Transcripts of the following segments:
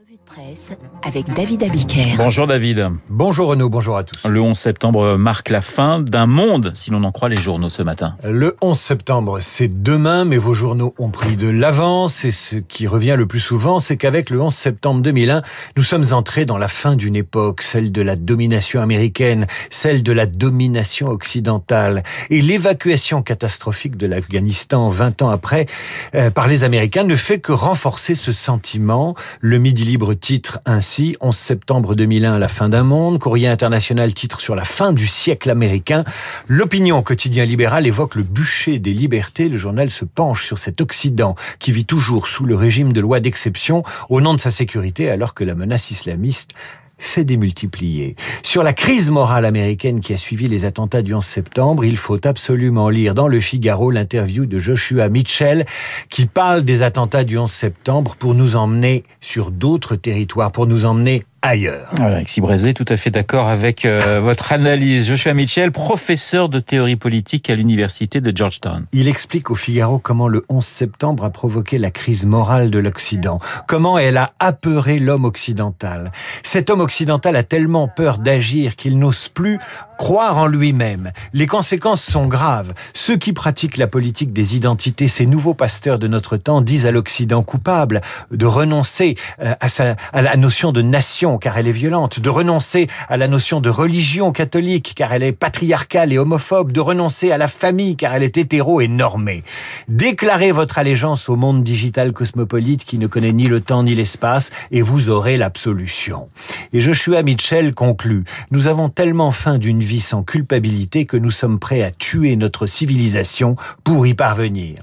Revue de presse avec David Abiker. Bonjour David. Bonjour Renaud, bonjour à tous. Le 11 septembre marque la fin d'un monde, si l'on en croit les journaux ce matin. Le 11 septembre, c'est demain, mais vos journaux ont pris de l'avance et ce qui revient le plus souvent, c'est qu'avec le 11 septembre 2001, nous sommes entrés dans la fin d'une époque, celle de la domination américaine, celle de la domination occidentale et l'évacuation catastrophique de l'Afghanistan 20 ans après euh, par les Américains ne fait que renforcer ce sentiment. Le Midi Libre titre ainsi 11 septembre 2001 la fin d'un monde. Courrier international titre sur la fin du siècle américain. L'opinion quotidien libéral évoque le bûcher des libertés. Le journal se penche sur cet Occident qui vit toujours sous le régime de loi d'exception au nom de sa sécurité alors que la menace islamiste s'est démultipliée. Sur la crise morale américaine qui a suivi les attentats du 11 septembre, il faut absolument lire dans le Figaro l'interview de Joshua Mitchell qui parle des attentats du 11 septembre pour nous emmener sur d'autres territoires, pour nous emmener ailleurs. Voilà, Alexis Brézé, tout à fait d'accord avec euh, votre analyse. Joshua Mitchell, professeur de théorie politique à l'université de Georgetown. Il explique au Figaro comment le 11 septembre a provoqué la crise morale de l'Occident, comment elle a apeuré l'homme occidental. Cet homme occidental a tellement peur d'agir qu'il n'ose plus croire en lui-même. Les conséquences sont graves. Ceux qui pratiquent la politique des identités, ces nouveaux pasteurs de notre temps, disent à l'Occident coupable de renoncer euh, à, sa, à la notion de nation car elle est violente, de renoncer à la notion de religion catholique car elle est patriarcale et homophobe, de renoncer à la famille car elle est hétéro et normée. Déclarez votre allégeance au monde digital cosmopolite qui ne connaît ni le temps ni l'espace et vous aurez l'absolution. Et Joshua Mitchell conclut, nous avons tellement faim d'une vie sans culpabilité que nous sommes prêts à tuer notre civilisation pour y parvenir.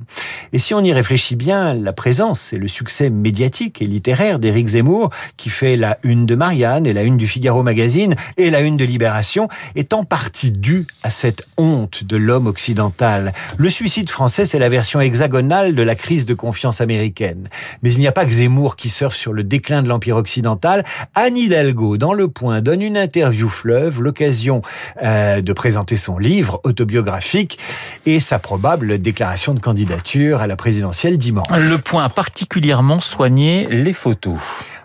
Et si on y réfléchit bien, la présence et le succès médiatique et littéraire d'Éric Zemmour, qui fait la une de Marianne et la une du Figaro Magazine et la une de Libération, est en partie due à cette honte de l'homme occidental. Le suicide français, c'est la version hexagonale de la crise de confiance américaine. Mais il n'y a pas que Zemmour qui surfe sur le déclin de l'Empire occidental. Anne Hidalgo, dans Le Point, donne une interview fleuve, l'occasion euh, de présenter son livre autobiographique et sa probable déclaration de candidature à la présidentielle dimanche. Le Point a particulièrement soigné les photos.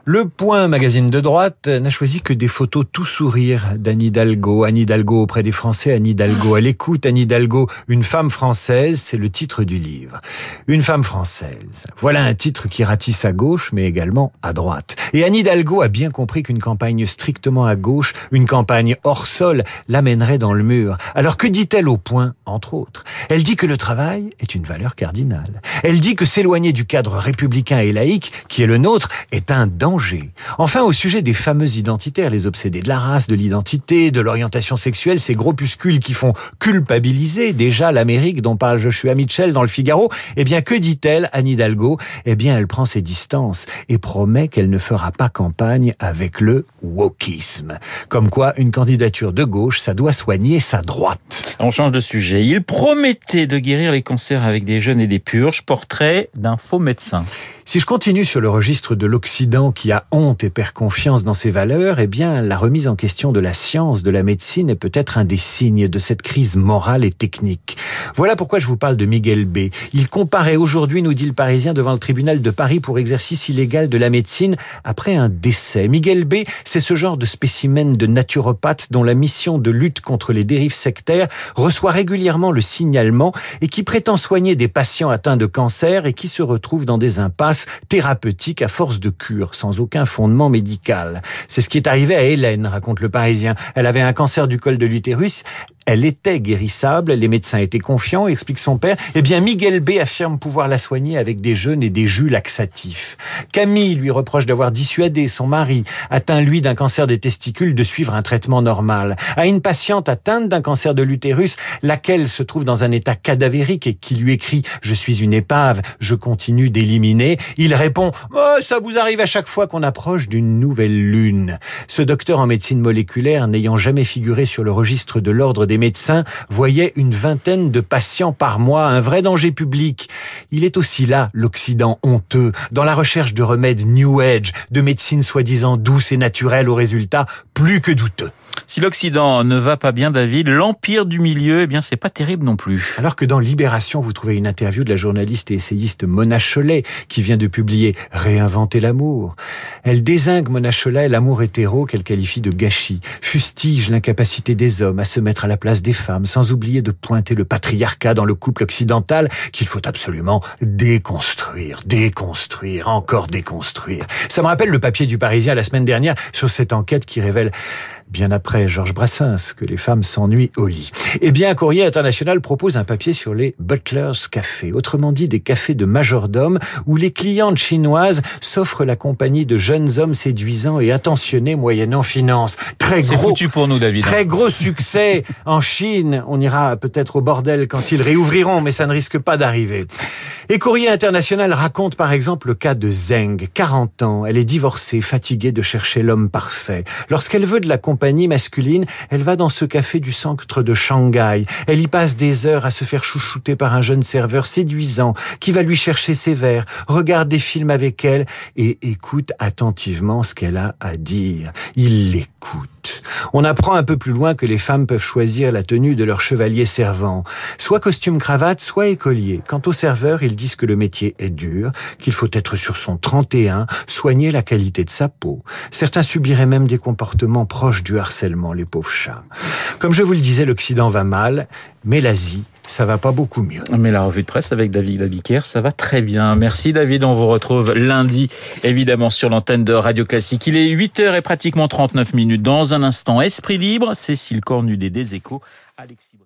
Le Point, magazine de droite, n'a choisi que des photos tout sourire d'Anne Hidalgo. Anne Hidalgo auprès des Français, Anne Hidalgo à l'écoute, Anne Hidalgo, une femme française, c'est le titre du livre. Une femme française. Voilà un titre qui ratisse à gauche, mais également à droite. Et Anne Hidalgo a bien compris qu'une campagne strictement à gauche, une campagne hors sol, l'amènerait dans le mur. Alors que dit-elle au Point, entre autres? Elle dit que le travail est une valeur cardinale. Elle dit que s'éloigner du cadre républicain et laïque, qui est le nôtre, est un danger Enfin, au sujet des fameux identitaires, les obsédés de la race, de l'identité, de l'orientation sexuelle, ces groupuscules qui font culpabiliser déjà l'Amérique dont parle Joshua Mitchell dans le Figaro, eh bien, que dit-elle, Anne Hidalgo? Eh bien, elle prend ses distances et promet qu'elle ne fera pas campagne avec le wokisme. Comme quoi, une candidature de gauche, ça doit soigner sa droite. On change de sujet. Il promettait de guérir les cancers avec des jeunes et des purges. Portrait d'un faux médecin. Si je continue sur le registre de l'Occident qui a honte et perd confiance dans ses valeurs, eh bien, la remise en question de la science, de la médecine est peut-être un des signes de cette crise morale et technique. Voilà pourquoi je vous parle de Miguel B. Il comparait aujourd'hui, nous dit le Parisien, devant le tribunal de Paris pour exercice illégal de la médecine après un décès. Miguel B, c'est ce genre de spécimen de naturopathe dont la mission de lutte contre les dérives sectaires reçoit régulièrement le signalement et qui prétend soigner des patients atteints de cancer et qui se retrouvent dans des impasses thérapeutique à force de cure, sans aucun fondement médical. C'est ce qui est arrivé à Hélène, raconte le Parisien. Elle avait un cancer du col de l'utérus. Elle était guérissable, les médecins étaient confiants, explique son père. Eh bien, Miguel B affirme pouvoir la soigner avec des jeûnes et des jus laxatifs. Camille lui reproche d'avoir dissuadé son mari, atteint lui d'un cancer des testicules, de suivre un traitement normal. À une patiente atteinte d'un cancer de l'utérus, laquelle se trouve dans un état cadavérique et qui lui écrit « Je suis une épave, je continue d'éliminer », il répond oh, Ça vous arrive à chaque fois qu'on approche d'une nouvelle lune ». Ce docteur en médecine moléculaire, n'ayant jamais figuré sur le registre de l'ordre des médecins voyait une vingtaine de patients par mois, un vrai danger public. Il est aussi là, l'Occident honteux, dans la recherche de remèdes New Age, de médecine soi-disant douce et naturelle aux résultats plus que douteux. Si l'Occident ne va pas bien, David, l'empire du milieu, eh bien, c'est pas terrible non plus. Alors que dans Libération, vous trouvez une interview de la journaliste et essayiste Mona Cholet, qui vient de publier Réinventer l'amour. Elle désingue Mona Cholet l'amour hétéro qu'elle qualifie de gâchis, fustige l'incapacité des hommes à se mettre à la place des femmes, sans oublier de pointer le patriarcat dans le couple occidental qu'il faut absolument déconstruire, déconstruire, encore déconstruire. Ça me rappelle le papier du Parisien la semaine dernière sur cette enquête qui révèle bien après Georges Brassens, que les femmes s'ennuient au lit. Eh bien, Courrier International propose un papier sur les Butler's Café, autrement dit des cafés de majordome où les clientes chinoises s'offrent la compagnie de jeunes hommes séduisants et attentionnés moyennant finance. Très gros. foutu pour nous, David. Très gros succès en Chine. On ira peut-être au bordel quand ils réouvriront, mais ça ne risque pas d'arriver. Et Courrier International raconte par exemple le cas de Zeng, 40 ans. Elle est divorcée, fatiguée de chercher l'homme parfait. Lorsqu'elle veut de la compagnie masculine, elle va dans ce café du centre de Shanghai. Elle y passe des heures à se faire chouchouter par un jeune serveur séduisant qui va lui chercher ses verres, regarde des films avec elle et écoute attentivement ce qu'elle a à dire. Il l'écoute. On apprend un peu plus loin que les femmes peuvent choisir la tenue de leur chevalier servant, soit costume cravate, soit écolier. Quant au serveur, ils disent que le métier est dur, qu'il faut être sur son 31, soigner la qualité de sa peau. Certains subiraient même des comportements proches du harcèlement, les pauvres chats. Comme je vous le disais, l'Occident va mal, mais l'Asie, ça va pas beaucoup mieux. Mais la revue de presse avec David Labiquer, ça va très bien. Merci David, on vous retrouve lundi, évidemment, sur l'antenne de Radio Classique. Il est 8h et pratiquement 39 minutes. Dans un instant, Esprit Libre, Cécile Cornudet des Échos, Alexis